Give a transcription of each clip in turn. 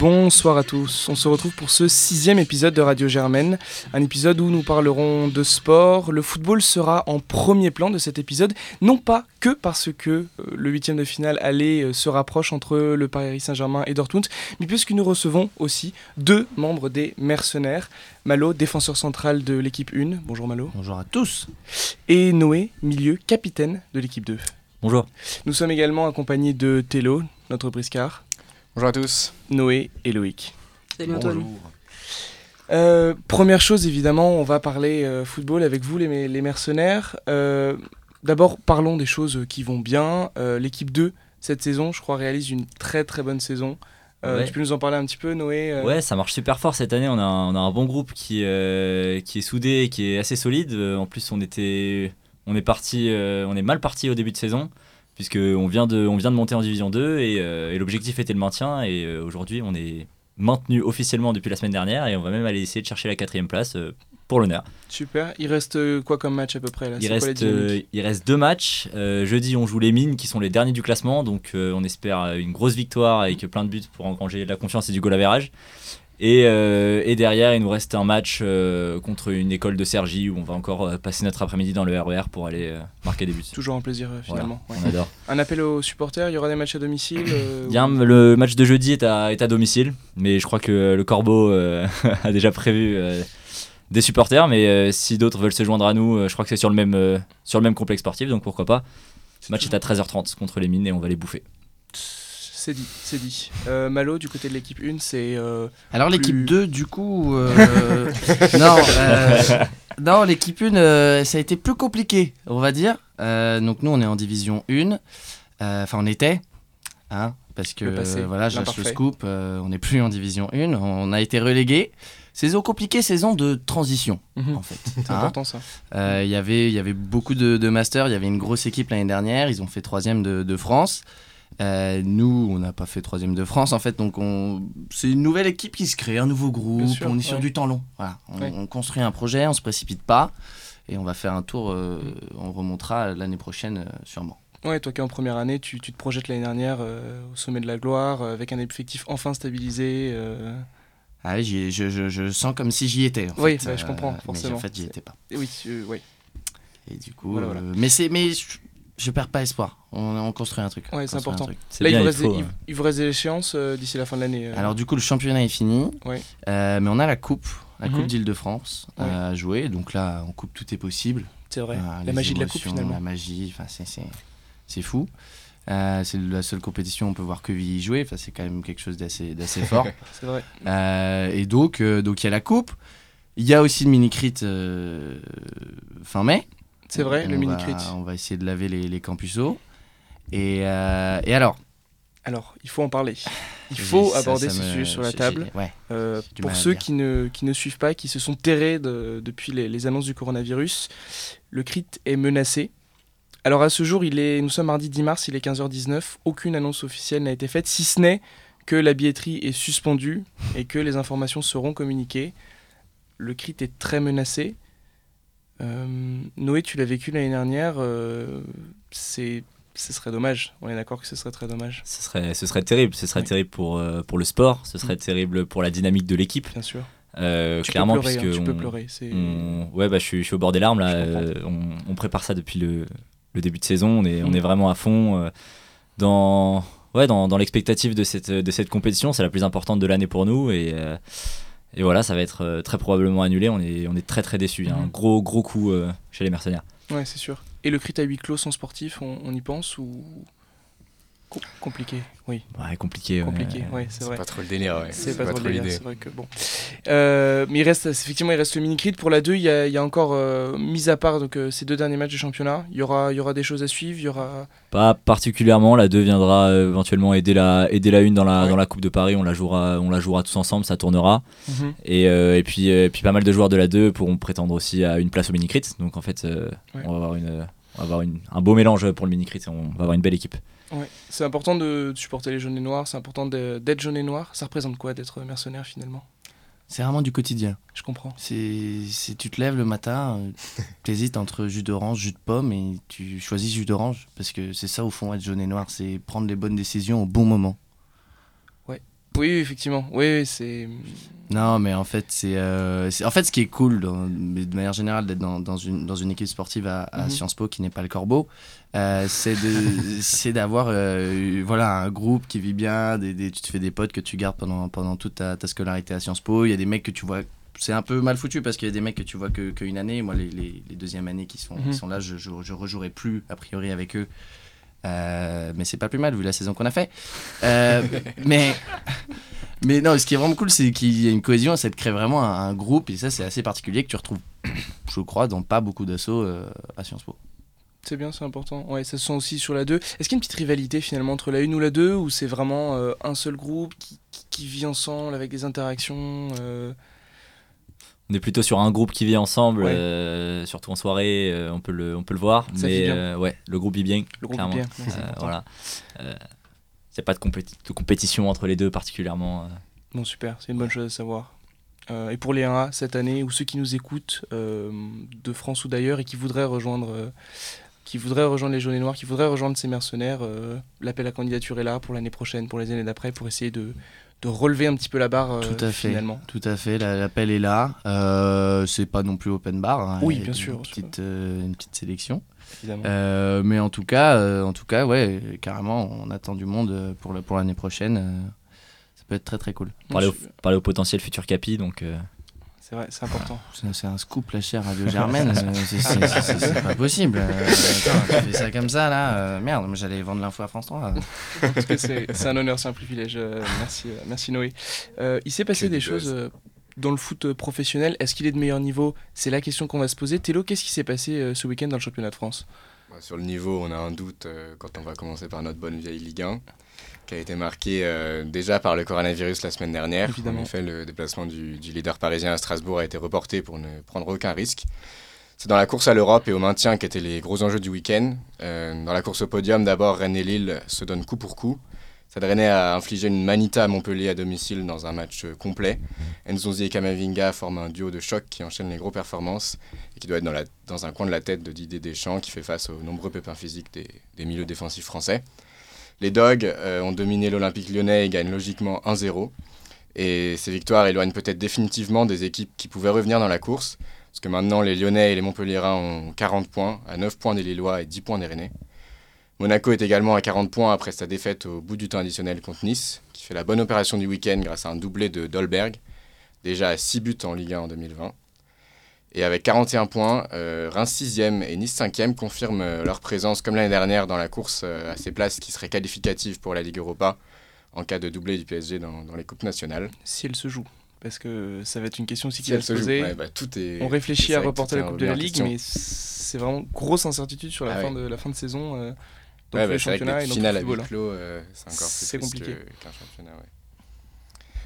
Bonsoir à tous. On se retrouve pour ce sixième épisode de Radio Germaine, un épisode où nous parlerons de sport. Le football sera en premier plan de cet épisode, non pas que parce que euh, le huitième de finale aller euh, se rapproche entre le Paris Saint-Germain et Dortmund, mais puisque nous recevons aussi deux membres des mercenaires. Malo, défenseur central de l'équipe 1. Bonjour Malo. Bonjour à tous. Et Noé, milieu capitaine de l'équipe 2. Bonjour. Nous sommes également accompagnés de Tello, notre briscard. Bonjour à tous. Noé et Loïc. Salut Antoine. Euh, première chose, évidemment, on va parler euh, football avec vous, les, les mercenaires. Euh, D'abord, parlons des choses qui vont bien. Euh, L'équipe 2, cette saison, je crois, réalise une très très bonne saison. Euh, Ouais. Tu peux nous en parler un petit peu, Noé euh, Ouais, ça marche super fort cette année. On a un, on a un bon groupe qui, euh, qui est soudé et qui est assez solide. En plus, on était, on est parti, euh, on est mal parti au début de saison puisque on vient de, on vient de monter en division 2 et, euh, et l'objectif était le maintien. Et euh, aujourd'hui, on est maintenu officiellement depuis la semaine dernière et on va même aller essayer de chercher la quatrième place euh, pour l'honneur. Super. Il reste quoi comme match à peu près là? Il quoi reste, dynamique euh, il reste deux matchs. Euh, jeudi, on joue les mines qui sont les derniers du classement. Donc, euh, on espère une grosse victoire avec plein de buts pour engranger de la confiance et du goal average. Et, euh, et derrière, il nous reste un match euh, contre une école de Sergi où on va encore euh, passer notre après-midi dans le RER pour aller euh, marquer des buts. Toujours un plaisir Voilà, finalement. ouais. on adore. Un appel aux supporters, il y aura des matchs à domicile Il y a ou- un- le match de jeudi est à, est à domicile, mais je crois que le Corbeau a déjà prévu des supporters. Mais si d'autres veulent se joindre à nous, je crois que c'est sur, le même, sur le même complexe sportif, donc pourquoi pas. Ce match est à 13h30 contre les mines et on va les bouffer. C'est dit, c'est dit. Euh, Malo, du côté de l'équipe 1, c'est. euh, Alors Plus- l'équipe 2 du coup euh, non non l'équipe 1 euh, ça a été plus compliqué on va dire donc nous on est en division 1 Euh, enfin on était hein parce que passé, voilà je lâche le scoop on n'est plus en division 1 on a été relégué saison compliquée saison de transition mhm, en fait C'est hein. important ça. Il y avait- il y avait beaucoup de, de masters, il y avait une grosse équipe l'année dernière, ils ont fait troisième de, de France. Euh, nous, on n'a pas fait troisième de France en fait, donc on... c'est une nouvelle équipe qui se crée, un nouveau groupe, sûr, on est sur du temps long. Voilà. On, Ouais. on construit un projet, on se précipite pas et on va faire un tour, euh, on remontera l'année prochaine euh, sûrement. Ouais, toi qui es en première année, tu, tu te projettes l'année dernière au sommet de la gloire, avec un effectif enfin stabilisé. Ah oui, je, je- je sens comme si j'y étais. en Oui, fait, bah, je comprends, mais forcément. en fait, j'y étais pas. et oui, ouais. Et du coup, Voilà, voilà. mais c'est, mais je, perds pas espoir. On, on construit un truc. Ouais, c'est important. Là, il vous, il reste faut, des, il, il vous reste des échéances euh, d'ici la fin de l'année. euh. Alors du coup, le championnat est fini, Ouais. Euh, mais on a la coupe, la Mhm. coupe d'Île-de-France Ouais. à jouer. Donc là, en coupe, tout est possible. c'est vrai. Euh, la magie de la coupe finalement. La magie, enfin, c'est, c'est, c'est fou. Euh, c'est la seule compétition où on peut voir que y jouer. Enfin, c'est quand même quelque chose d'assez, d'assez fort. C'est vrai. Euh, et donc, euh, donc il y a la coupe. Il y a aussi le mini-crit euh, fin mai. C'est vrai, le mini crit. On va essayer de laver les, les campusos. Et, euh, et alors? Alors, il faut en parler. Il faut ça- aborder ces sujets sur la table. Ouais. Euh, pour ceux qui ne, qui ne suivent pas, qui se sont terrés de- depuis les, les annonces du coronavirus, le CRIT est menacé. Alors à ce jour, il est, nous sommes mardi 10 mars, il est 15h19. Aucune annonce officielle n'a été faite, si ce n'est que la billetterie est suspendue et que les informations seront communiquées. Le CRIT est très menacé. Euh, Noé, tu l'as vécu l'année dernière. euh, c'est, ce serait dommage. On est d'accord que ce serait très dommage, Ce serait, ce serait terrible. Ce serait Oui. terrible pour, euh, pour le sport. Ce serait terrible pour la dynamique de l'équipe. bien sûr. Euh, Tu clairement, peux pleurer, hein, puisque tu peux on- pleurer. On- ouais, bah, je, suis, je suis au bord des larmes là. Euh, on, on prépare ça depuis le, le début de saison. On est, on Mm. est vraiment à fond dans, ouais, dans, dans l'expectative de cette, de cette compétition. C'est la plus importante de l'année pour nous et, et voilà, ça va être euh, très probablement annulé. On est, on est très très déçus. Il y a un Mhm. gros gros coup euh, chez les mercenaires. Ouais, c'est sûr. Et le crit à huis clos sans sportif, on, on y pense ou Com- compliqué Oui, Ouais, compliqué. compliqué. Ouais, c'est C'est vrai. pas trop le délire, ouais. C'est pas, trop le délire, c'est vrai que bon. Euh, mais il reste, effectivement, il reste le mini crit pour la 2. Il y a, il y a encore, euh, mis à part donc, euh, ces deux derniers matchs de championnat, il y aura, il y aura des choses à suivre. Il y aura. Pas particulièrement. La 2 viendra euh, éventuellement aider la, aider la 1 dans la, Ouais. dans la Coupe de Paris. On la, jouera, on la jouera tous ensemble, ça tournera. Mhm. Et, euh, et, puis, et puis pas mal de joueurs de la 2 pourront prétendre aussi à une place au mini-crit. Donc en fait, euh, Ouais. on va avoir, une, on va avoir une- un beau mélange pour le mini-crit. On va avoir une belle équipe. Ouais. C'est important de, de supporter les jaunes et noirs. C'est important d'être jaune et noir. Ça représente quoi d'être mercenaire finalement? C'est vraiment du quotidien. Je comprends. C'est, c'est- tu te lèves le matin, euh, t'hésites entre jus d'orange, jus de pomme et tu choisis jus d'orange parce que c'est ça au fond être jaune et noir, c'est prendre les bonnes décisions au bon moment. Oui, effectivement. Oui, c'est. Non, mais en fait, c'est, euh, c'est- en fait ce qui est cool, dans- de manière générale, d'être dans, dans une, dans une équipe sportive à, à Mhm. Sciences Po qui n'est pas le Corbeau, euh, c'est, d'avoir euh, voilà, un groupe qui vit bien, des, des- tu te fais des potes que tu gardes pendant, pendant toute ta, ta scolarité à Sciences Po. Il y a des mecs que tu vois. C'est un peu mal foutu parce qu'il y a des mecs que tu vois que, qu'une année. Moi, les, les, les deuxièmes années qui sont, qui Mhm. sont là, je, je, je rejouerai plus a priori avec eux. Euh, mais c'est pas plus mal vu la saison qu'on a fait. Euh, mais mais non, ce qui est vraiment cool, c'est qu'il y a une cohésion, ça te crée vraiment un, un groupe, et ça, c'est assez particulier que tu retrouves, je crois, dans pas beaucoup d'assauts euh, à Sciences Po. C'est bien, c'est important. Ouais, ça se sent aussi sur la 2. Est-ce qu'il y a une petite rivalité finalement entre la 1 ou la 2 ou c'est vraiment euh, un seul groupe qui, qui- qui vit ensemble avec des interactions euh, On est plutôt sur un groupe qui vit ensemble, Ouais. euh, surtout en soirée, euh, on, peut le, on peut le voir. Ça mais euh, ouais, le groupe vit bien. Le groupe clairement. vit bien, ouais, c'est voilà. Il n'y a pas de, compéti- de compétition entre les deux particulièrement. Bon, super, c'est une bonne chose à savoir. Et pour les 1A cette année, ou ceux qui nous écoutent de France ou d'ailleurs et qui voudraient rejoindre, qui voudraient rejoindre les jaunes et noirs, qui voudraient rejoindre ces mercenaires, l'appel à candidature est là pour l'année prochaine, pour les années d'après, pour essayer de, de relever un petit peu la barre euh, Tout à fait. finalement. Tout à fait, la- l'appel est là. Euh, c'est pas non plus open bar. hein, Oui, bien une sûr. Petite, euh, une petite sélection. Évidemment. Euh, mais en tout cas, euh, en tout cas, ouais, carrément, on attend du monde pour, l'année prochaine. ça peut être très très cool. Parler au, parler au potentiel futur capi, donc euh, C'est vrai, c'est important. C'est c'est un scoop, la chère Radio Germaine. euh, c'est- pas possible. Euh, attends, tu fais ça comme ça, là. euh, merde, mais j'allais vendre l'info à France 3. En tout cas, c'est un honneur, c'est un privilège. Euh, merci, merci Noé. Euh, il s'est passé Que des choses dans le foot professionnel. Est-ce qu'il est de meilleur niveau? C'est la question qu'on va se poser. Télo, qu'est-ce qui s'est passé ce week-end dans le championnat de France? Bah, Sur le niveau, on a un doute quand on va commencer par notre bonne vieille Ligue 1, qui a été marquée euh, déjà par le coronavirus la semaine dernière. Évidemment. En effet, le déplacement du, du leader parisien à Strasbourg a été reporté pour ne prendre aucun risque. C'est dans la course à l'Europe et au maintien qu'étaient les gros enjeux du week-end. Euh, dans la course au podium, d'abord, Rennes et Lille se donnent coup pour coup. Stade Rennais a infligé une manita à Montpellier à domicile dans un match euh, complet. Nzonzi et Kamavinga forment un duo de choc qui enchaîne les gros performances et qui doit être dans, la- dans un coin de la tête de Didier Deschamps qui fait face aux nombreux pépins physiques des, des milieux défensifs français. Les Dogs euh, ont dominé l'Olympique lyonnais et gagnent logiquement 1-0. Et ces victoires éloignent peut-être définitivement des équipes qui pouvaient revenir dans la course, parce que maintenant les Lyonnais et les Montpelliérains ont 40 points, à 9 points des Lillois et 10 points des Rennais. Monaco est également à 40 points après sa défaite au bout du temps additionnel contre Nice, qui fait la bonne opération du week-end grâce à un doublé de Dolberg, déjà à 6 buts en Ligue 1 en 2020. Et avec 41 points, euh, Reims 6e et Nice 5e confirment euh, leur présence comme l'année dernière dans la course euh, à ces places qui seraient qualificatives pour la Ligue Europa en cas de doublé du PSG dans, dans les coupes nationales. Si elle se joue Parce que ça va être une question aussi Si qui va se poser. ouais, bah, tout est... On réfléchit à reporter la Coupe de la Ligue, question. mais c'est vraiment grosse incertitude sur la, Ah fin, ouais. de, la fin de saison. euh, dans Ouais, bah, que championnats et finales le à football. clos, euh, c'est encore plus compliqué. qu'un championnat. ouais.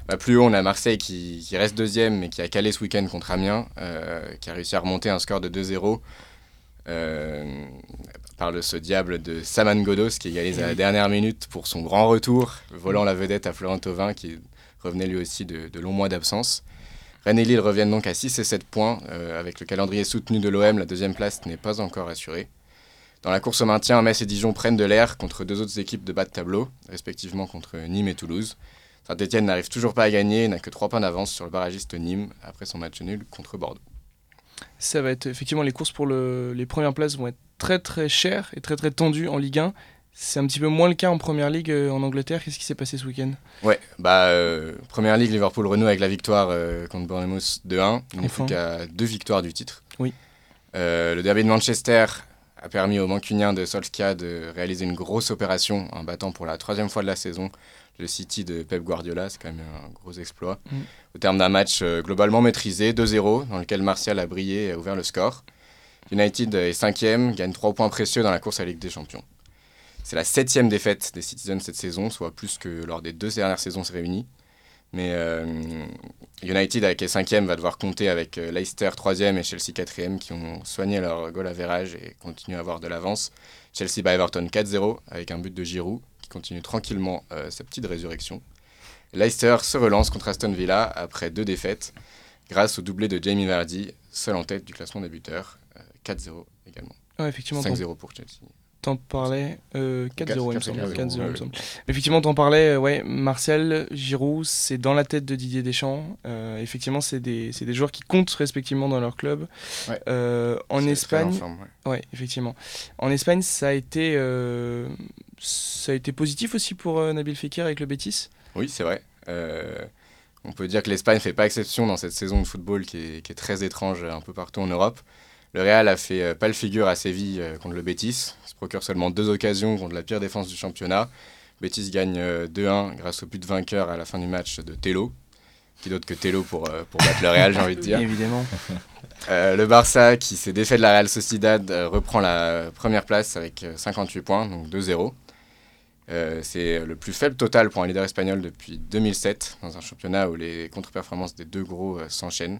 Bah, plus haut, on a Marseille qui, reste deuxième, mais qui a calé ce week-end contre Amiens, euh, qui a réussi à remonter un score de 2-0 euh, par le, ce diable de Saman Godos qui égalise à la dernière minute pour son grand retour, volant la vedette à Florent Thauvin qui revenait lui aussi de, de longs mois d'absence. Rennes et Lille reviennent donc à 6 et 7 points. euh, avec le calendrier soutenu de l'OM, la deuxième place n'est pas encore assurée. Dans la course au maintien, Metz et Dijon prennent de l'air contre deux autres équipes de bas de tableau, respectivement contre Nîmes et Toulouse. Saint-Etienne n'arrive toujours pas à gagner n'a que 3 points d'avance sur le barragiste Nîmes après son match nul contre Bordeaux. Ça va être effectivement les courses pour le- les premières places vont être très très chères et très très tendues en Ligue 1. C'est un petit peu moins le cas en Première Ligue euh, en Angleterre. Qu'est-ce qui s'est passé ce week-end? Ouais, bah, euh, première ligue, Liverpool renoue avec la victoire euh, contre Bournemouth 2-1. Il n'est Enfin. plus qu'à deux victoires du titre. Oui. Euh, le derby de Manchester a permis aux Mancuniens de Solskjaer de réaliser une grosse opération en battant pour la troisième fois de la saison le City de Pep Guardiola. C'est quand même un gros exploit. Mm. Au terme d'un match euh, globalement maîtrisé, 2-0, dans lequel Martial a brillé et a ouvert le score. United est cinquième, gagne 3 points précieux dans la course à la Ligue des Champions. C'est la septième défaite des Citizens cette saison, soit plus que lors des deux dernières saisons réunies. Mais euh, United, avec les cinquièmes, va devoir compter avec euh, Leicester 3e et Chelsea 4e qui ont soigné leur goal average et continuent à avoir de l'avance. Chelsea bat Everton 4-0 avec un but de Giroud qui continue tranquillement euh, sa petite résurrection. Leicester se relance contre Aston Villa après deux défaites grâce au doublé de Jamie Vardy, seul en tête du classement des buteurs. euh, 4-0 également. Ouais, effectivement. ton- 5-0 pour Chelsea. T'en parlais euh, 4-0, il me semble. 4-0, quatre- quatre- il me ouais. Effectivement, t'en parlais, euh, ouais, Martial, Giroud, c'est dans la tête de Didier Deschamps. Euh, effectivement, c'est des, des joueurs qui comptent respectivement dans leur club. Ouais. Euh, en Espagne, ouais. effectivement. En Espagne, ça a été, ça a été positif aussi pour Nabil Fekir avec le Betis? Oui, c'est vrai. On peut dire que l'Espagne ne fait pas exception dans cette saison de football qui est, qui est très étrange un peu partout en Europe. Le Real a fait euh, pas le figure à Séville euh, contre le Betis. Il se procure seulement deux occasions contre la pire défense du championnat. Betis gagne euh, 2-1 grâce au but de vainqueur à la fin du match de Tello. Qui d'autre que Tello pour, euh, pour battre le Real, j'ai envie de dire. Évidemment. Euh, le Barça, qui s'est défait de la Real Sociedad, euh, reprend la première place avec euh, 58 points, donc 2-0. Euh, c'est le plus faible total pour un leader espagnol depuis 2007, dans un championnat où les contre-performances des deux gros euh, s'enchaînent.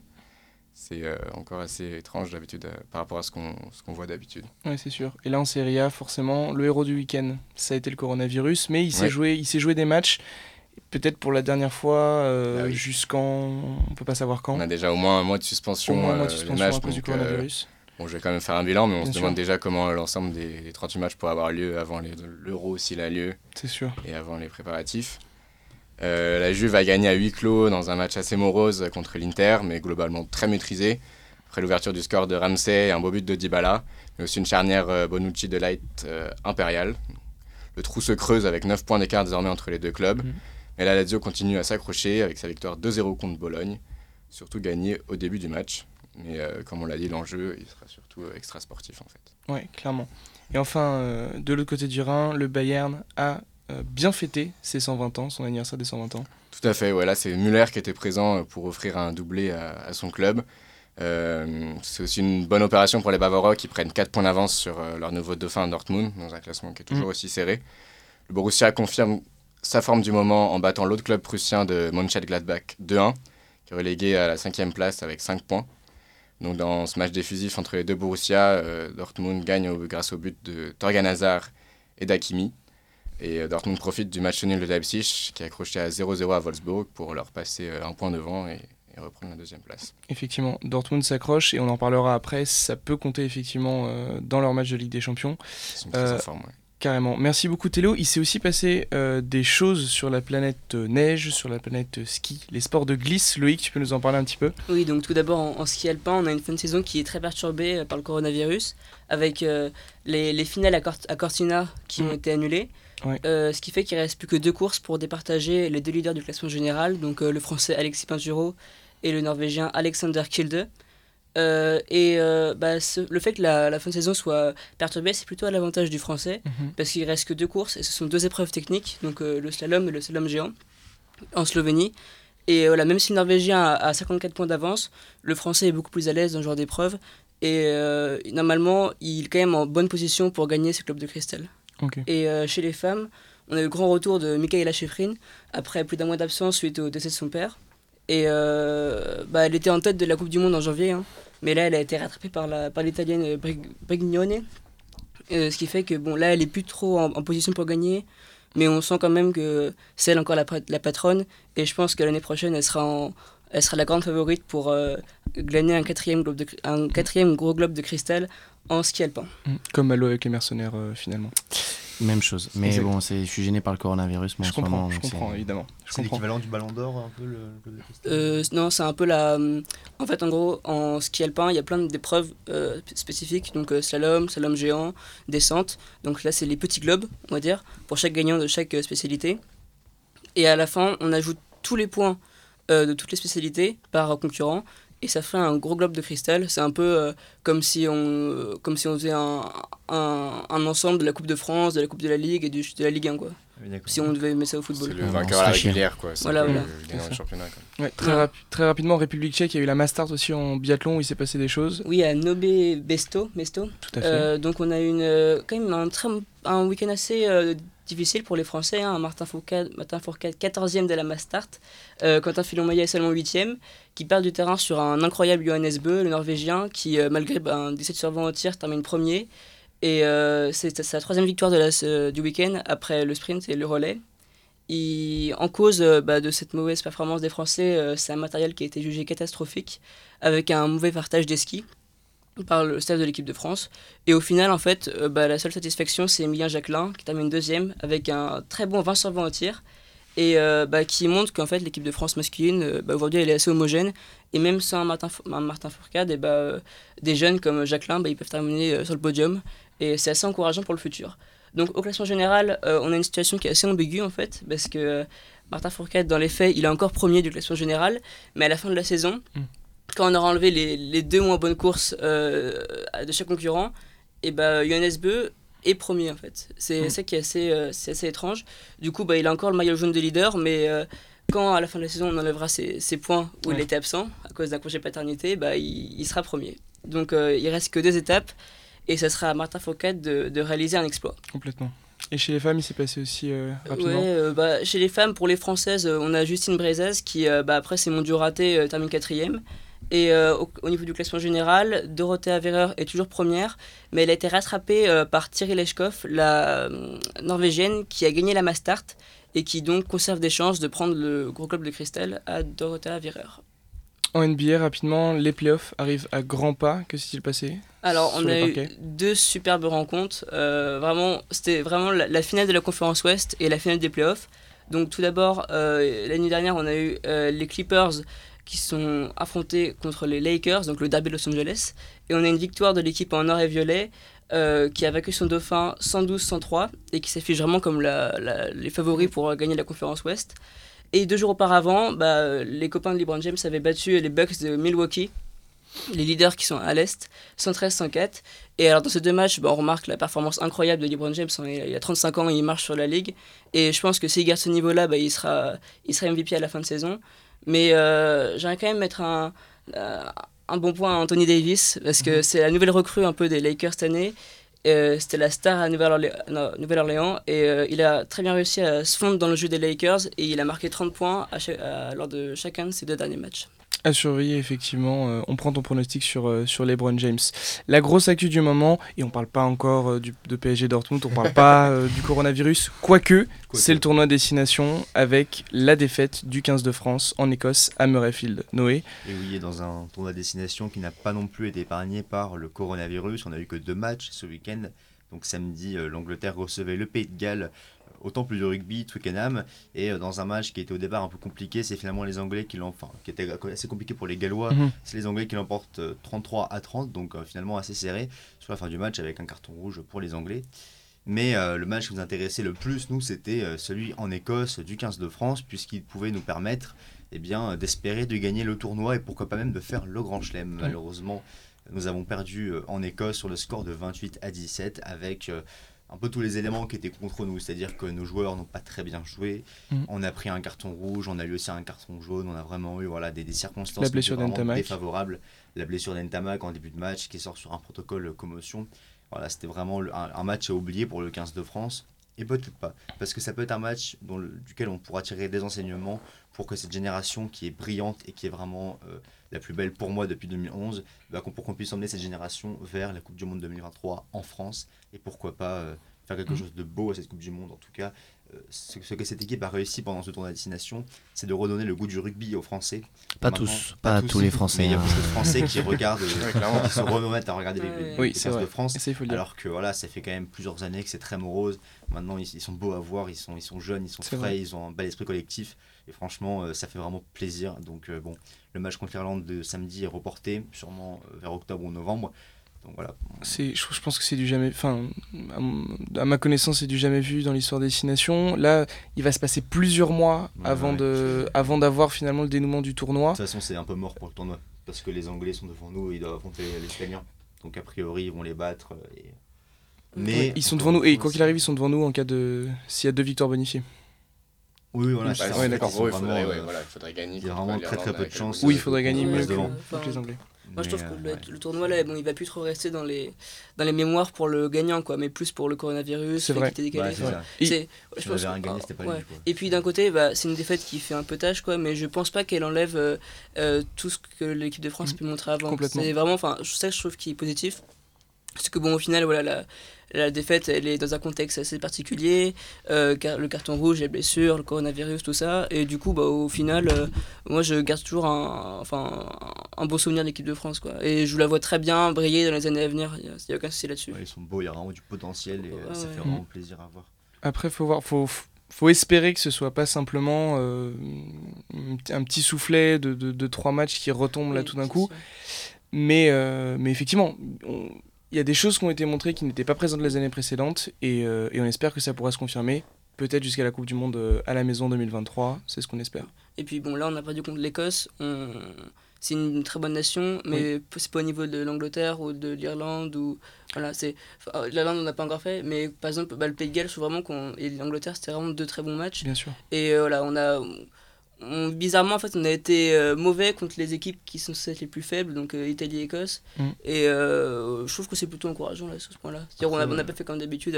C'est euh, encore assez étrange d'habitude euh, par rapport à ce qu'on ce qu'on voit d'habitude. Ouais, c'est sûr. Et là, en Serie A, forcément, le héros du week-end, ça a été le coronavirus. Mais il s'est Ouais. joué, il s'est joué des matchs, peut-être pour la dernière fois, euh, Ah oui. jusqu'en. On peut pas savoir quand. On a déjà au moins un mois de suspension. moins un mois de suspension matchs, à cause du donc, coronavirus. Bon, je vais quand même faire un bilan, mais on Bien se sûr. demande déjà comment l'ensemble des, des 38 matchs pourrait avoir lieu avant l'Euro, s'il a lieu. C'est sûr. et avant les préparatifs. Euh, la Juve a gagné à huis clos dans un match assez morose contre l'Inter, mais globalement très maîtrisé. Après l'ouverture du score de Ramsey et un beau but de Dybala, mais aussi une charnière euh, Bonucci de Light euh, impériale. Le trou se creuse avec 9 points d'écart désormais entre les deux clubs. Mhm. Mais la Lazio continue à s'accrocher avec sa victoire 2-0 contre Bologne, surtout gagnée au début du match. Mais euh, comme on l'a dit, l'enjeu il sera surtout extra sportif en fait. Ouais, clairement. Et enfin, euh, de l'autre côté du Rhin, le Bayern a bien fêté ses 120 ans, son anniversaire des 120 ans. Tout à fait, ouais, là c'est Müller qui était présent euh, pour offrir un doublé à, à son club. Euh, c'est aussi une bonne opération pour les Bavarois qui prennent 4 points d'avance sur euh, leur nouveau dauphin Dortmund, dans un classement qui est toujours Mm. aussi serré. Le Borussia confirme sa forme du moment en battant l'autre club prussien de Mönchengladbach 2-1, qui est relégué à la cinquième place avec 5 points. Donc dans ce match défusif entre les deux Borussia, euh, Dortmund gagne au- grâce au but de Torgan Hazard et d'Akimi. Et euh, Dortmund profite du match nul de Leipzig, qui est accroché à 0-0 à Wolfsburg, pour leur passer euh, un point devant et, et reprendre la deuxième place. Effectivement, Dortmund s'accroche et on en parlera après. Ça peut compter effectivement euh, dans leur match de Ligue des Champions. Ils sont très Euh, en forme. ouais. Carrément. Merci beaucoup Thélo. Il s'est aussi passé euh, des choses sur la planète neige, sur la planète ski, les sports de glisse. Loïc, tu peux nous en parler un petit peu? Oui, donc tout d'abord en, en ski alpin, on a une fin de saison qui est très perturbée euh, par le coronavirus, avec euh, les, les finales à, Cort- à Cortina qui Mm. ont été annulées. Ouais. Euh, ce qui fait qu'il reste plus que deux courses pour départager les deux leaders du classement général, donc euh, le français Alexis Pinturo et le norvégien Alexander Kilde. Euh, et bah, ce- le fait que la, la fin de saison soit perturbée, c'est plutôt à l'avantage du français, parce qu'il reste que deux courses et ce sont deux épreuves techniques, donc le slalom et le slalom géant en Slovénie. Et voilà, même si le Norvégien a, a 54 points d'avance, le Français est beaucoup plus à l'aise dans ce genre d'épreuve. Et normalement, il est quand même en bonne position pour gagner ce club de cristal. Et euh, chez les femmes, on a eu le grand retour de Michaela Schifrin après plus d'un mois d'absence suite au décès de son père. Et euh, bah, elle était en tête de la Coupe du Monde en janvier, hein. mais là elle a été rattrapée par l'italienne Brig- Brignone. Euh, ce qui fait que bon là elle est plus trop en, position pour gagner, mais on sent quand même que c'est elle encore la, la patronne. Et je pense que l'année prochaine elle sera en, elle sera la grande favorite pour glaner un quatrième, globe un quatrième gros globe de cristal en ski alpin. Mm. Comme Malo avec les mercenaires euh, finalement. Même chose. Mais Exact. bon, c'est- je suis gêné par le coronavirus. moi, je en ce moment, comprends, je comprends évidemment. Je C'est comprends. l'équivalent du ballon d'or, un peu le, Euh, non, c'est un peu la. En fait, en gros, en ski alpin, il y a plein d'épreuves euh, spécifiques. Donc, euh, slalom, slalom géant, descente. Donc là, c'est les petits globes, on va dire, pour chaque gagnant de chaque euh, spécialité. Et à la fin, on ajoute tous les points euh, de toutes les spécialités par concurrent. Et ça fait un gros globe de cristal. C'est un peu euh, comme, si on, comme si on faisait un, un, un ensemble de la Coupe de France, de la Coupe de la Ligue et du- de la Ligue 1, quoi. Ah oui. Si on devait mettre ça au C'est football. le on vainqueur à la régulière, quoi. C'est Voilà, voilà. le gagnant C'est du ça. championnat. quoi. Ouais, très, rapi- très rapidement, République tchèque, il y a eu la Mastart aussi en biathlon où il s'est passé des choses. Oui, à Nobé Besto, Mesto. Tout à fait. Euh, donc on a une, euh, quand même un, un week-end assez euh, difficile pour les Français. hein. Martin Fourcade, Martin Fourcade 14e de la Mastart. Euh, Quentin Filon-Maillet est seulement 8e. Qui perd du terrain sur un incroyable Johannes Bö, le Norvégien, qui euh, malgré un 17 sur 20 au tir termine premier. Et euh, c'est sa troisième victoire du week-end après le sprint et le relais. Il- en cause bah, de cette mauvaise performance des Français, c'est un matériel qui a été jugé catastrophique avec un mauvais partage des skis. Par le staff de l'équipe de France. Et au final, en fait, euh, bah, la seule satisfaction, c'est Emilien Jacquelin qui termine deuxième avec un très bon 20 sur 20 au tir et euh, bah, qui montre qu'en fait l'équipe de France masculine euh, bah, aujourd'hui elle est assez homogène et même sans Martin, Martin Fourcade et euh, des jeunes comme Jacqueline bah, ils peuvent terminer sur le podium et c'est assez encourageant pour le futur donc au classement général on a une situation qui est assez ambiguë en fait parce que Martin Fourcade dans les faits il est encore premier du classement général mais à la fin de la saison Mm. Quand on aura enlevé les, les deux moins bonnes courses euh, de chaque concurrent et bah Johannes Beu est premier en fait c'est Mm. ça qui est assez, euh, c'est assez étrange du coup, bah, il a encore le maillot jaune de leader, mais euh, quand à la fin de la saison on enlèvera ses, ses points où il Ouais. était absent à cause d'un congé paternité, bah, il, il sera premier. Donc il reste que deux étapes et ça sera à Martin Foucault de, de réaliser un exploit. Complètement. Et chez les femmes, il s'est passé aussi euh, Ouais, rapidement. euh, bah, chez les femmes, pour les françaises, euh, on a Justine Brezaz qui, bah, après ses mondiaux ratés, termine quatrième. Et euh, au, au niveau du classement général, Dorothée Avereur est toujours première, mais elle a été rattrapée euh, par Thierry Lechkoff, la euh, norvégienne, qui a gagné la Mastart et qui donc conserve des chances de prendre le gros club de cristal à Dorothée Avereur. En NBA, rapidement, les playoffs arrivent à grands pas. Que s'est-il passé Alors, on a eu deux superbes rencontres. Vraiment, c'était vraiment la, la finale de la conférence Ouest et la finale des playoffs. Donc, tout d'abord, l'année dernière, on a eu les Clippers qui sont affrontés contre les Lakers, donc le derby de Los Angeles. Et on a une victoire de l'équipe en or et violet euh, qui a vaincu son dauphin 112-103 et qui s'affiche vraiment comme les favoris pour gagner la conférence Ouest. Et deux jours auparavant, bah, les copains de LeBron James avaient battu les Bucks de Milwaukee, les leaders qui sont à l'Est, 113-104. Et alors dans ces deux matchs, bah, on remarque la performance incroyable de LeBron James. hein. Il a- il a 35 ans il marche sur la ligue. Et je pense que s'il garde ce niveau-là, bah, il, sera, il sera MVP à la fin de saison. Mais euh, j'aimerais quand même mettre un, euh, un bon point à Anthony Davis, parce que c'est la nouvelle recrue un peu des Lakers cette année. Euh, C'était la star à Nouvelle-Orléans et euh, il a très bien réussi à se fondre dans le jeu des Lakers et il a marqué 30 points à chaque- à- lors de chacun de ses deux derniers matchs. À surveiller, effectivement. Euh, on prend ton pronostic sur, euh, sur LeBron James. La grosse actu du moment, et on parle pas encore euh, du, de PSG Dortmund, on parle pas du coronavirus, quoique c'est le tournoi destination avec la défaite du 15 de France en Écosse à Murrayfield. Noé, Et oui, et dans un tournoi destination qui n'a pas non plus été épargné par le coronavirus. On a eu que deux matchs ce week-end. Donc samedi, l'Angleterre recevait le Pays de Galles au temple du rugby, Twickenham. Et euh, dans un match qui était au départ un peu compliqué, c'est finalement les Anglais qui l'ont. Enfin, qui était assez compliqué pour les Gallois. Mhm. C'est les Anglais qui l'emportent euh, 33 à 30. Donc euh, finalement assez serré sur la fin du match avec un carton rouge pour les Anglais. Mais euh, le match qui nous intéressait le plus, nous, c'était euh, celui en Écosse du 15 de France, puisqu'il pouvait nous permettre eh bien, euh, d'espérer de gagner le tournoi et pourquoi pas même de faire le Grand Chelem. Malheureusement, nous avons perdu euh, en Écosse sur le score de 28 à 17 avec euh, un peu tous les éléments qui étaient contre nous, c'est-à-dire que nos joueurs n'ont pas très bien joué. Mhm. On a pris un carton rouge, on a eu aussi un carton jaune, on a vraiment eu voilà, des, des circonstances vraiment défavorables. La blessure d'Entamac en début de match qui sort sur un protocole commotion. Voilà, c'était vraiment le- un, un match à oublier pour le 15 de France. Et peut-être pas, parce que ça peut être un match dont le- duquel on pourra tirer des enseignements pour que cette génération qui est brillante et qui est vraiment euh, la plus belle pour moi depuis 2011, bah, pour qu'on puisse emmener cette génération vers la Coupe du Monde 2023 en France et pourquoi pas euh, faire quelque Mhm. chose de beau à cette Coupe du Monde. En tout cas, ce, ce que cette équipe a réussi pendant ce tournoi à destination, c'est de redonner le goût du rugby aux Français. Pas tous, pas tous les Français, Mais il y a hein. beaucoup de Français qui regardent, qui se remettent à regarder les, Ouais. les- Oui, de France. ça. Alors que voilà, ça fait quand même plusieurs années que c'est très morose. Maintenant, ils, ils sont beaux à voir, ils sont, ils sont jeunes, ils sont frais, vrai. ils ont un bel esprit collectif. Et franchement, euh, ça fait vraiment plaisir. Donc euh, bon, le match contre l'Irlande de samedi est reporté, sûrement euh, vers octobre ou novembre. Donc voilà. C'est, je, je pense que c'est du jamais. Enfin, à, ma connaissance, c'est du jamais vu dans l'histoire des destination. Là, il va se passer plusieurs mois Ouais, avant, ouais. de, avant d'avoir finalement le dénouement du tournoi. De toute façon, c'est un peu mort pour le tournoi. Parce que les Anglais sont devant nous et ils doivent affronter les Espagnols. Donc a priori, ils vont les battre. euh, et- Mais Ils sont devant nous, et quoi qu'il arrive, ils sont devant nous en cas de. S'il y a deux victoires bonifiées. Oui, voilà. Bah, ça, ouais, d'accord. il ouais, euh, voilà, il faudrait gagner. il y a vraiment très, très peu de chance. Oui, il faudrait gagner mieux que les Anglais. Moi, je trouve que euh, le, ouais. le tournoi là, bon, il va plus trop rester dans les, dans les mémoires pour le gagnant, quoi, mais plus pour le coronavirus, C'est vrai. décalé. Ouais, c'est. Et- c'est- je Si on pense avait rien que- gagné, c'était pas ouais. lui, quoi. Et puis d'un côté, bah, c'est une défaite qui fait un peu tâche, quoi, mais je pense pas qu'elle enlève euh, euh, tout ce que l'équipe de France Mhm. peut montrer avant. C'est vraiment, enfin, ça, je trouve qui est positif. Parce que bon, au final, voilà, la, la défaite, elle est dans un contexte assez particulier, euh, car le carton rouge, les blessures, le coronavirus, tout ça. Et du coup, bah, au final, euh, moi, je garde toujours un, enfin, un beau souvenir de l'équipe de France. Quoi. Et je la vois très bien briller dans les années à venir. Il n'y a, aucun souci là-dessus. Ouais, ils sont beaux, il y a vraiment du potentiel et euh, Ouais, ça ouais. fait vraiment plaisir à voir. Après, faut voir, faut, faut espérer que ce soit pas simplement euh, un petit soufflet de, de, de trois matchs qui retombe là Oui, tout d'un coup. Mais, euh, mais effectivement, on- il y a des choses qui ont été montrées qui n'étaient pas présentes les années précédentes et, euh, et on espère que ça pourra se confirmer. Peut-être jusqu'à la Coupe du Monde euh, à la maison 2023, c'est ce qu'on espère. Et puis bon, là, on a perdu contre l'Écosse. On... C'est une très bonne nation, mais c'est pas au niveau de l'Angleterre ou de l'Irlande. ou voilà, c'est enfin, L'Irlande, on n'a pas encore fait, mais par exemple, bah, le Pays de Galles, je trouve vraiment qu'on. Et l'Angleterre, c'était vraiment deux très bons matchs. Bien sûr. Et euh, voilà, on a. on- bizarrement, en fait, on a été euh, mauvais contre les équipes qui sont celles les plus faibles, donc euh, Italie et Écosse. Mm. Et euh, je trouve que c'est plutôt encourageant là, sur ce point-là. C'est-à-dire, on a- on n'a pas fait comme d'habitude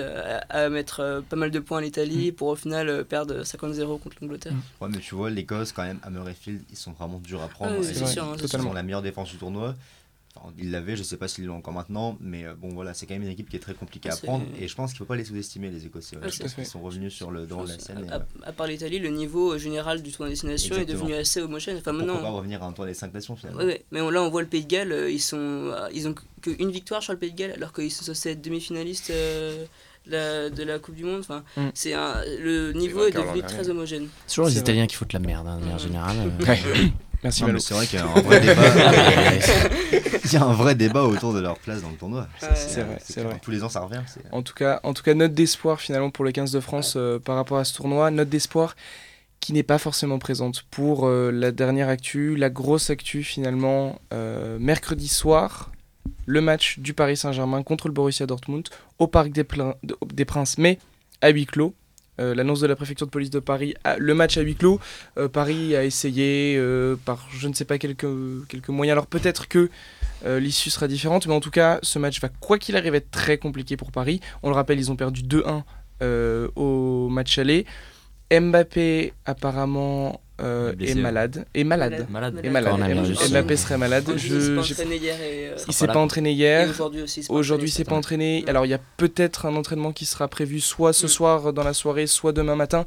à, mettre euh, pas mal de points à l'Italie pour au final euh, perdre 50-0 contre l'Angleterre. Mm. Ouais, mais tu vois, l'Écosse, quand même, à Murrayfield, ils sont vraiment durs à prendre. Ah oui, c'est ils- sûr, hein, ils c'est sûr. ont la meilleure défense du tournoi. Enfin, ils l'avaient, je sais pas s'ils l'ont encore maintenant, mais euh, bon, voilà, c'est quand même une équipe qui est très compliquée à prendre. Et je pense qu'il faut pas les sous-estimer, les Écossais. Ouais, je pense qu'ils sont revenus sur le devant de la scène. et, à, euh, à part l'Italie, le niveau euh, général du tournoi destination est Exactement. devenu assez homogène. Enfin, pourquoi maintenant, pas revenir à un tour des 5 nations finalement Ouais, ouais. Mais on- là, on voit le Pays de Galles, euh, ils, sont, ils ont qu'une victoire sur le Pays de Galles, alors qu'ils sont censés être demi-finalistes euh, de la- de la Coupe du Monde. Enfin, Mm. c'est le niveau est devenu très homogène. C'est toujours les Italiens qui foutent la merde, hein, de manière Mhm. générale. euh. Merci Non, Malo. c'est vrai qu'il y a un vrai débat. Il y a un vrai débat autour de leur place dans le tournoi. Ouais. C'est vrai, c'est vrai. Tous les ans, ça revient. c'est- En tout cas, en tout cas note d'espoir finalement pour le 15 de France euh, par rapport à ce tournoi. Note d'espoir qui n'est pas forcément présente pour euh, la dernière actu, la grosse actu finalement euh, mercredi soir, le match du Paris Saint-Germain contre le Borussia Dortmund au Parc des Princes, mais à huis clos. Euh, L'annonce de la préfecture de police de Paris, le match à huis clos. Euh, Paris a essayé euh, par je ne sais pas quelques, quelques moyens. Alors peut-être que l'issue sera différente, mais en tout cas, ce match va quoi qu'il arrive être très compliqué pour Paris. On le rappelle, ils ont perdu 2-1 euh, au match aller. Mbappé apparemment euh, est malade. Est malade. Malade. Est malade. Mbappé serait malade. Il Je, s'est pas j'ai- entraîné hier et, euh, il s'est pas entraîné et hier. aujourd'hui il s'est entraîné, pas entraîné. Alors, il y a peut-être un entraînement qui sera prévu soit ce Mm. soir dans la soirée, soit demain matin.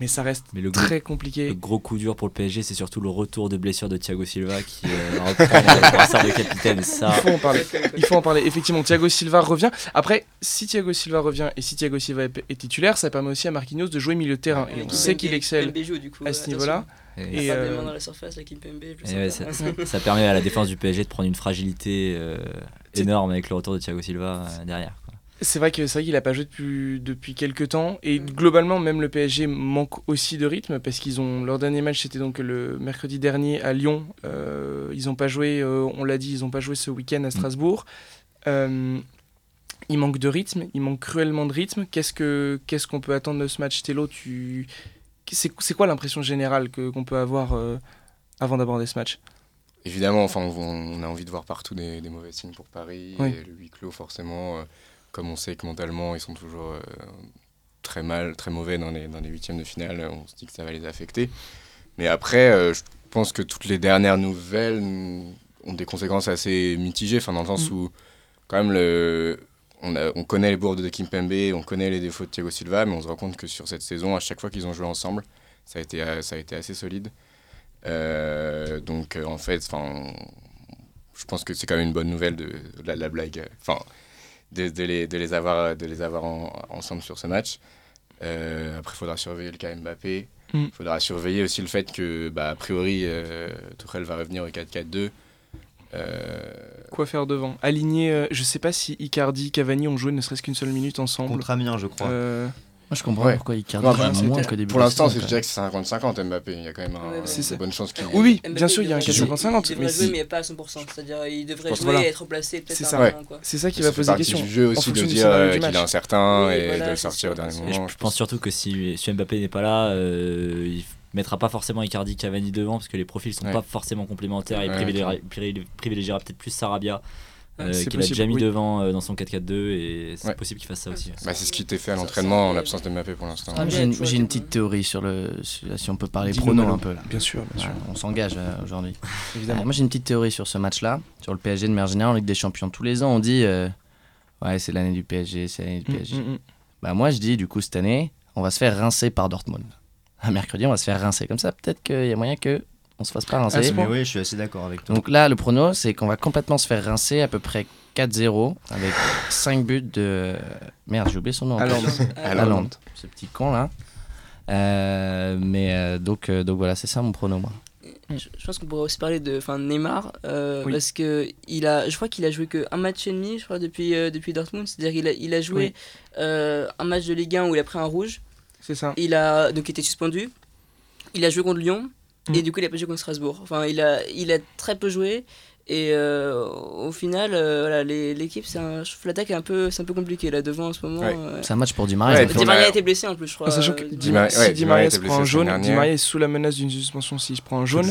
Mais ça reste Mais le gros, très le compliqué. gros coup dur pour le PSG, c'est surtout le retour de blessure de Thiago Silva qui euh, reprend le capitaine. Ça, Il faut en parler. Il faut en parler. Effectivement, Thiago Silva revient. Après, si Thiago Silva revient et si Thiago Silva est est titulaire, ça permet aussi à Marquinhos de jouer milieu de terrain. Et on sait qu'il excelle Kimpembe joue, du coup, à ce niveau-là. et Et, euh, dans la surface, je ouais, ça, ça permet à la défense du PSG de prendre une fragilité euh, énorme avec le retour de Thiago Silva euh, derrière. C'est vrai que c'est vrai qu'il a pas joué depuis, depuis quelques temps et globalement même le PSG manque aussi de rythme parce qu'ils ont leur dernier match c'était donc le mercredi dernier à Lyon. Euh, ils ont pas joué, euh, on l'a dit, ils ont pas joué ce week-end à Strasbourg. Euh, il manque de rythme, il manque cruellement de rythme. Qu'est-ce que qu'est-ce qu'on peut attendre de ce match, Tello Tu c'est c'est quoi l'impression générale que qu'on peut avoir euh, avant d'aborder ce match? Évidemment, enfin, on, on a envie de voir partout des, des mauvais signes pour Paris. Oui. Et le huis clos, forcément, euh, comme on sait que mentalement, ils sont toujours euh, très mal, très mauvais dans les, dans les huitièmes de finale, on se dit que ça va les affecter. Mais après, euh, je pense que toutes les dernières nouvelles ont des conséquences assez mitigées, enfin, dans le sens Mm. où, quand même, le, on, a- on connaît les bourdes de Kimpembe, on connaît les défauts de Thiago Silva, mais on se rend compte que sur cette saison, à chaque fois qu'ils ont joué ensemble, ça a été, euh, ça a été assez solide. Euh, donc en fait, enfin, je pense que c'est quand même une bonne nouvelle de, de la, la blague, enfin, de, de les, de les avoir, de les avoir en- ensemble sur ce match. Euh, après, il faudra surveiller le cas Mbappé. Il Mm. faudra surveiller aussi le fait que, bah, a priori, euh, Tuchel va revenir au 4-4-2. Euh, Quoi faire devant? Aligner, euh, je sais pas si Icardi, Cavani ont joué ne serait-ce qu'une seule minute ensemble. Contre Amiens, je crois. Moi, je comprends Ouais. pourquoi Icardi Non, bah, moins que début pour l'instant, je dirais que c'est 50-50 Mbappé. Il y a quand même Ouais, une bonne chance qu'il Oui, oui, Mbappé, bien sûr, il y a un cas jouer. 50-50, Il mais devrait jouer, si- mais pas à 100%. C'est-à-dire, il devrait jouer voilà. et être remplacé peut-être ça. un moment, c'est ça qui va poser partie question. du jeu aussi de dire euh, qu'il est incertain et de sortir au dernier. Et je moment. pense surtout que si, Mbappé n'est pas là, euh, il mettra pas forcément Icardi Cavani devant parce que les profils sont Ouais. pas forcément complémentaires. Il Ouais, privilégiera, pri- privilégiera peut-être plus Sarabia. Euh, qu'il a déjà mis oui. devant euh, dans son 4-4-2 et c'est Ouais. possible qu'il fasse ça aussi. Bah, c'est ce qui était fait à l'entraînement en l'absence de Mbappé pour l'instant. Ah, J'ai une, petite théorie sur le. sur- si on peut parler prono un peu là. Bien sûr, bien sûr. Ouais, on s'engage euh, aujourd'hui. Euh, Évidemment. moi j'ai une petite théorie sur ce match-là, sur le PSG de manière générale en Ligue des Champions. Tous les ans on dit euh, Ouais, c'est l'année du PSG, c'est l'année du Mm, PSG. mm, mm. Bah moi je dis du coup cette année, on va se faire rincer par Dortmund. Un mercredi, on va se faire rincer. Comme ça, peut-être qu'il y a moyen que on se fasse pas rincer. point. Mais oui, je suis assez d'accord avec toi. Donc là, le prono, c'est qu'on va complètement se faire rincer à peu près 4-0 avec 5 buts de... Merde, j'ai oublié son nom. Haaland, ce petit con là. Euh, mais euh, donc, euh, donc voilà, c'est ça mon prono moi. Je, je pense qu'on pourrait aussi parler de enfin, Neymar, euh, Oui. parce que il a, je crois qu'il a joué que un match et demi, je crois, depuis, euh, depuis Dortmund. C'est-à-dire qu'il a, il a joué Oui. euh, un match de Ligue 1 où il a pris un rouge. C'est ça. Il a donc été suspendu. Il a joué contre Lyon et Mm. du coup il a pas joué contre Strasbourg. Enfin, il a, il a très peu joué. Et euh, au final, euh, voilà, l'équipe, c'est un, je trouve l'attaque est un peu, c'est un peu compliqué là devant en ce moment. Ouais. euh. C'est un match pour Di Ouais, Maria. Di Maria a- été blessé en plus, je crois. En sachant que euh, Di, Maria- si ouais, Di Di Maria se prend un jaune, Di. Maria est sous la menace d'une suspension s'il se prend un jaune.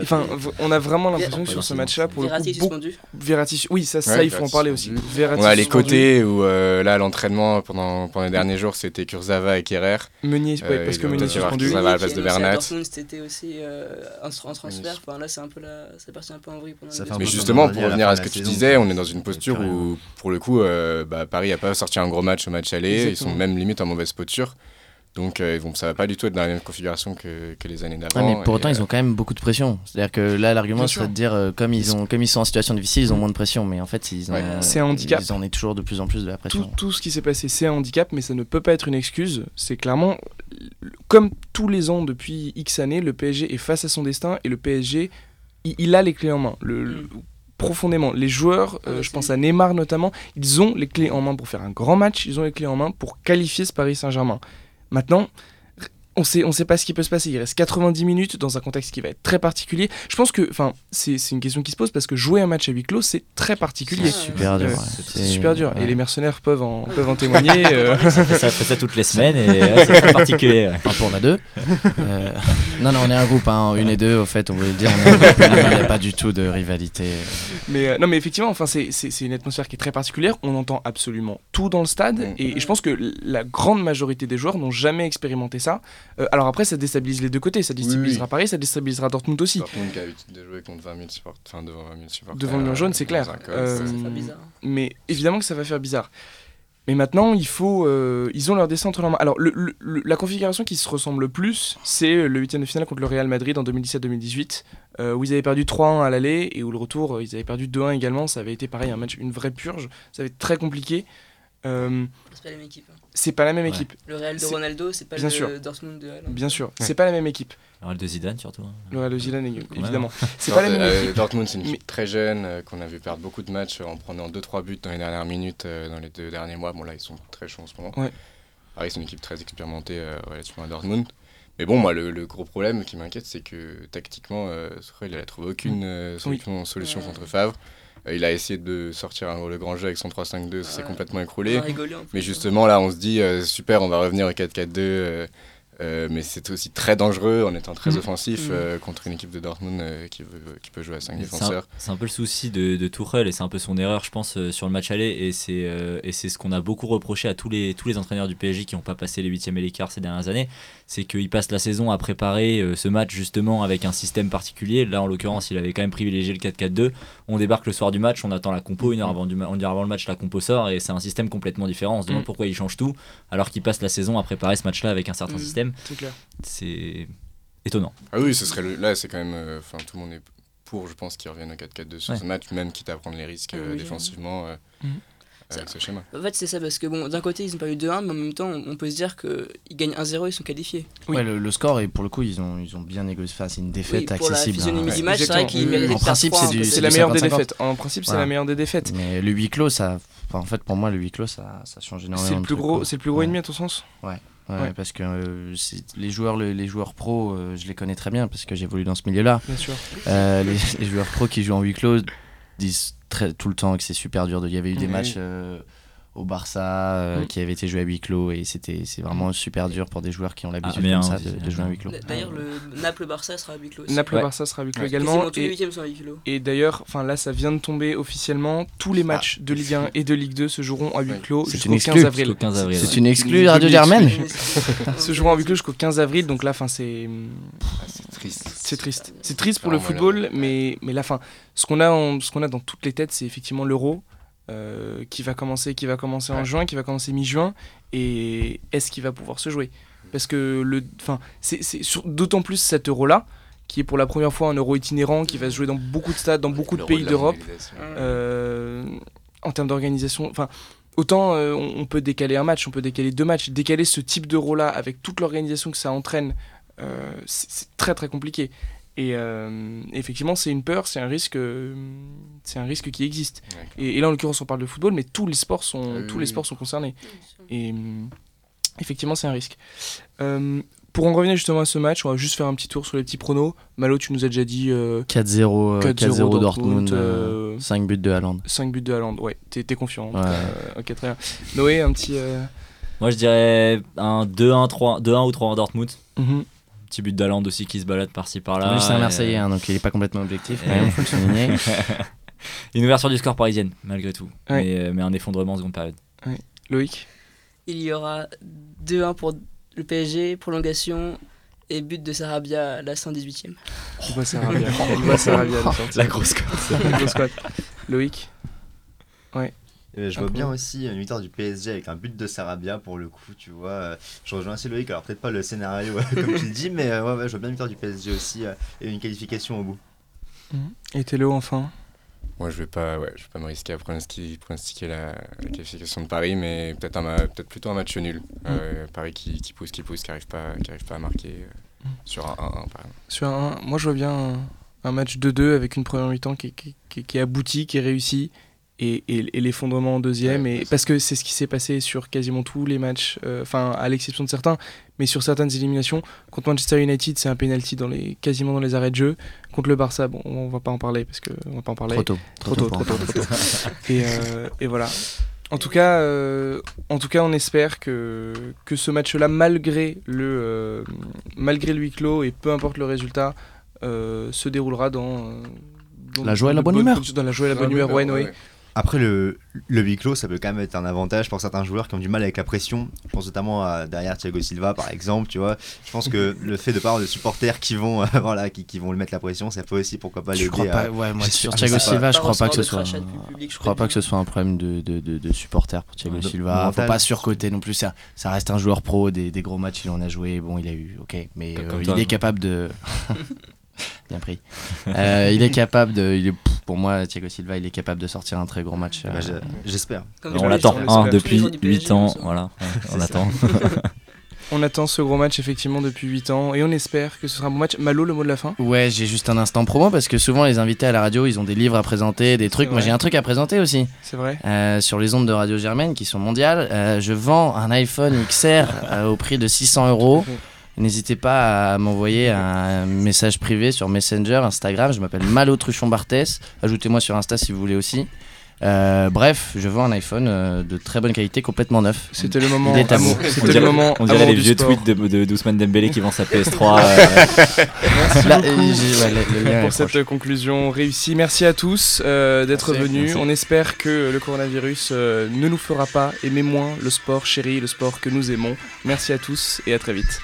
Enfin, on a vraiment l'impression que sur ce match-là, pour le coup, beaucoup- suspendu. Verratti, oui, ça, ça Ouais, il faut en parler aussi. Verratti On a les côtés où euh, là, l'entraînement pendant, pendant les derniers jours, c'était Kurzawa et Kerrer. Meunier, ouais, parce que Meunier suspendu. Kurzawa à la place de Bernat. C'était aussi un, tra- un transfert. Là, c'est un peu la, c'est parti un peu en vrille pendant Mais justement, pour à revenir à ce que tu saison, disais, on est dans une posture carré, où, pour le coup, euh, bah, Paris n'a pas sorti un gros match au match aller. Ils sont même limite en mauvaise posture. Donc, euh, vont, ça va pas du tout être dans la même configuration que, que les années Ouais, d'avant. mais pour autant, ils ont quand même beaucoup de pression. C'est-à-dire que là, l'argument serait de dire, euh, comme, ils ont, comme ils sont en situation difficile, ils ont moins de pression. Mais en fait, ils ont, Ouais. C'est un handicap. Ils en ont toujours de plus en plus de la tout, pression. tout ce qui s'est passé, c'est un handicap, mais ça ne peut pas être une excuse. C'est clairement, comme tous les ans depuis X années, le PSG est face à son destin et le PSG, il, il a les clés en main. Le, le- Mm. profondément, les joueurs, Ah, euh, bah, je pense à Neymar notamment, ils ont les clés en main pour faire un grand match, ils ont les clés en main pour qualifier ce Paris Saint-Germain. Maintenant, on sait, on sait pas ce qui peut se passer. Il reste 90 minutes dans un contexte qui va être très particulier. Je pense que, enfin, c'est c'est une question qui se pose parce que jouer un match à huis clos, c'est très particulier. C'est Super dur. Euh. C'est super dur. ouais. Et les mercenaires peuvent en, peuvent en témoigner. euh. Ça, fait ça toutes les semaines et ouais, c'est très particulier. Enfin, pour on a deux. Euh, non, non, on est un groupe, hein, une et deux, au fait, on voulait le dire. un Il n'y a pas du tout de rivalité. Mais euh, non, mais effectivement, enfin, c'est c'est- c'est une atmosphère qui est très particulière. On entend absolument tout dans le stade, Mm. et, et je pense que la grande majorité des joueurs n'ont jamais expérimenté ça. Euh, alors après, ça déstabilise les deux côtés. Ça déstabilisera oui. Paris, ça déstabilisera Dortmund aussi. Dortmund qui a l'habitude de jouer contre 20 000 supporters, enfin devant 20 000 supporters. Devant le mur jaune, c'est dans clair. code. Euh, Ça. Mais évidemment que ça va faire bizarre. Mais maintenant, il faut, euh, ils ont leur dessin entre leurs mains. Alors, le- le- le- la configuration qui se ressemble le plus, c'est le huitième de finale contre le Real Madrid en 2017-2018, euh, où ils avaient perdu 3-1 à l'aller et où le retour, euh, ils avaient perdu 2-1 également. Ça avait été pareil, un match, une vraie purge. Ça avait été très compliqué. Euh, C'est pas la même équipe. hein. c'est pas la même Ouais. équipe, Le Real de Ronaldo, c'est pas Bien le sûr. Dortmund de Haaland. bien sûr. C'est pas la même équipe. Le Real de Zidane surtout. hein. Le Real de Zidane, évidemment. C'est pas la même euh, équipe. Dortmund, c'est une équipe très jeune euh, qu'on a vu perdre beaucoup de matchs en prenant 2-3 buts dans les dernières minutes, euh, dans les deux derniers mois. Bon, là, ils sont très chauds en ce moment. Ouais. Paris, c'est une équipe très expérimentée euh, relativement à Dortmund. Mais bon, moi, le, le gros problème qui m'inquiète, c'est que tactiquement, euh, il a trouvé aucune euh, solution, solution Ouais. contre Favre. Euh, il a essayé de sortir un- le grand jeu avec son 3-5-2, ça s'est complètement écroulé. Mais justement, là, on se dit, euh, super, on va revenir au 4-4-2. Euh, mais c'est aussi très dangereux en étant très Mhm. offensif Mhm. euh, contre une équipe de Dortmund euh, qui, veut, qui peut jouer à 5 Mais C'est un, défenseurs. c'est un peu le souci de, de Tuchel et c'est un peu son erreur, je pense, euh, sur le match aller. Et c'est euh, et c'est ce qu'on a beaucoup reproché à tous les, tous les entraîneurs du PSG qui n'ont pas passé les huitièmes et les quarts ces dernières années. C'est qu'ils passent la saison à préparer euh, ce match justement avec un système particulier. Là, en l'occurrence, il avait quand même privilégié le 4-4-2. On débarque le soir du match, on attend la compo, une heure avant, du ma- une heure avant le match, la compo sort et c'est un système complètement différent. On se demande Mm. pourquoi il change tout alors qu'il passe la saison à préparer ce match-là avec un certain Mm. Système. C'est clair. C'est étonnant. Ah oui, ce serait le- là, c'est quand même. euh, Enfin, tout le monde est pour, je pense, qu'ils reviennent au 4-4-2 sur Ouais. ce match, même quitte à prendre les risques Ah euh, oui, défensivement euh, Mhm. avec ce schéma. En fait, c'est ça, parce que bon, d'un côté, ils ont pas eu 2-1, mais en même temps, on peut se dire qu'ils gagnent 1-0, ils sont qualifiés. Oui. Ouais, le, le score, et pour le coup, ils ont, ils ont bien négocié. Enfin, c'est une défaite Oui, pour la accessible. physionomie hein. du match, c'est vrai qu'ils méritaient En principe, 3, c'est la meilleure des 50-50. défaites. En principe, c'est Voilà. la meilleure des défaites. Mais le huis clos, ça. enfin, en fait, pour moi, le huis clos, ça, ça change énormément. C'est le plus gros, le plus gros Ouais. ennemi à ton sens? Ouais, Ouais. parce que euh, les joueurs, les, les joueurs pros, euh, je les connais très bien parce que j'évolue dans ce milieu-là. Bien sûr. Euh, les, les joueurs pros qui jouent en huis clos disent très, tout le temps que c'est super dur. de- Il y avait eu des Mhm. matchs euh, au Barça euh, Mhm. qui avaient été joués à huis clos et c'était c'est vraiment super dur pour des joueurs qui ont l'habitude comme ça aussi, de, jouer en huis clos. D'ailleurs, le Naples-Barça sera à huis clos. aussi. Naples Ouais. Barça sera huis clos Ouais. également. Et, à d'ailleurs, enfin là, ça vient de tomber officiellement. Tous les matchs de Ligue 1 et de Ligue 2 se joueront à huis clos C'est jusqu'au une 15 exclue. avril. Jusqu'au 15 avril. C'est ouais. une exclue Radio. Germaine Se joueront à huis clos jusqu'au 15 avril. Donc là, fin, c'est Ah, c'est triste. c'est triste. C'est triste pour le football, mais mais la fin. Ce qu'on a, ce qu'on a dans toutes les têtes, c'est effectivement l'Euro. Euh, qui va commencer, qui va commencer en juin, qui va commencer mi-juin, et est-ce qu'il va pouvoir se jouer? Parce que le, enfin, c'est d'autant plus cet euro-là, qui est pour la première fois un euro itinérant, qui va se jouer dans beaucoup de stades, dans beaucoup de pays d'Europe. Euh, en termes d'organisation, enfin, autant euh, on, on peut décaler un match, on peut décaler deux matchs, décaler ce type d'euro-là avec toute l'organisation que ça entraîne, euh, c'est très très compliqué. Et euh, effectivement, c'est une peur, c'est un risque, euh, c'est un risque qui existe. Et, et là, en l'occurrence, on parle de football, mais tous les sports sont, Ah oui, tous les sports sont concernés. Et hum, effectivement, c'est un risque. Euh, pour en revenir justement à ce match, on va juste faire un petit tour sur les petits pronos. Malo, tu nous as déjà dit euh, 4-0 euh, 4-0 4-0 Dortmund, Dortmund, euh, 5 buts de Haaland. 5 buts de Haaland. Ouais, t'es t'es confiant. Ouais. Euh, ok, très bien. Noé, un petit. euh, Moi, je dirais un 2-1, 3, 2-1 ou 3 en Dortmund. mhm. Petit but d'Aland aussi qui se balade par-ci par-là. Lui, c'est un Marseillais, euh, hein, donc il est pas complètement objectif, même, faut le souligner. Une ouverture du score parisienne, malgré tout. Ouais. Mais, euh, mais un effondrement en seconde période. Loïc? Il y aura 2-1 pour le PSG, prolongation et but de Sarabia à la 118e. On voit Sarabia. On voit Sarabia à la grosse cote. La grosse cote. Loïc? Euh, je vois bien aussi une victoire du PSG avec un but de Sarabia pour le coup, tu vois. Je rejoins assez Loïc, alors peut-être pas le scénario comme tu le dis, mais euh, ouais, ouais, je vois bien une victoire du PSG aussi euh, et une qualification au bout. Et Thélo, enfin? Moi, je vais pas, ouais, je vais pas me risquer à pronostiquer, pronostiquer la, la qualification de Paris, mais peut-être un, peut-être plutôt un match nul. Euh, Paris qui, qui pousse, qui pousse, qui arrive pas, qui arrive pas à marquer euh, sur un 1-1 par exemple. Sur un, moi, je vois bien un, un match 2-2 avec une première mi-temps qui, qui, qui, qui est aboutie, qui est réussie. Et, et, et l'effondrement en deuxième, Ouais, et, parce que c'est ce qui s'est passé sur quasiment tous les matchs, euh, enfin à l'exception de certains, mais sur certaines éliminations. Contre Manchester United, c'est un penalty dans les, quasiment dans les arrêts de jeu. Contre le Barça, bon, on va pas en parler parce que on va pas en parler. Trop tôt. Trop tôt, trop tôt, parler. trop tôt. Et, euh, et voilà. En tout cas, euh, en tout cas, on espère que, que ce match-là, malgré le euh, malgré le huis clos et peu importe le résultat, euh, se déroulera dans, dans La joie et la bonne humeur. Dans la joie et la bonne humeur, ouais, ouais, ouais. Après, le, le huis clos, ça peut quand même être un avantage pour certains joueurs qui ont du mal avec la pression. Je pense notamment à derrière Thiago Silva, par exemple, tu vois. Je pense que le fait de pas avoir de supporters qui vont, euh, voilà, qui, qui vont le mettre la pression, ça peut aussi, pourquoi pas, l'aider à... ouais, moi sur Thiago. Silva, je crois pas que ce soit. public, Je crois pas que ce soit un problème de, de, de, de supporters pour Thiago Silva. Faut pas surcoter non plus. Ça, ça reste un joueur pro, des, des gros matchs, il en a joué. Bon, il a eu, ok, mais euh, il est capable de. Bien pris. Euh, il est capable de. il est- pff, pour moi, Thiago Silva, il est capable de sortir un très gros match. Bah, euh, je- J'espère. On l'attend hein, depuis joueurs du PSG, 8 ans. Voilà, on attend. On attend ce gros match effectivement depuis 8 ans et on espère que ce sera un bon match. Malo, le mot de la fin? Ouais, j'ai juste un instant promo parce que souvent les invités à la radio, ils ont des livres à présenter, des trucs. Moi, j'ai un truc à présenter aussi. C'est vrai. Euh, sur les ondes de Radio Germaine qui sont mondiales. Euh, je vends un iPhone XR euh, au prix de 600 euros. N'hésitez pas à m'envoyer un message privé sur Messenger, Instagram. Je m'appelle Malo Truchon Barthès. Ajoutez-moi sur Insta si vous voulez aussi. Euh, bref, je vends un iPhone euh, de très bonne qualité, complètement neuf. C'était le moment. Amour- C'était le dirait, moment. on dirait les vieux sport. tweets de, de d'Ousmane Dembélé qui vend sa PS3. euh, Là, j'ai- ouais, le- le lien est pour cette conclusion réussie. Merci à tous euh, d'être Merci. venus. Merci. On espère que le coronavirus euh, ne nous fera pas aimer moins le sport chéri, le sport que nous aimons. Merci à tous et à très vite.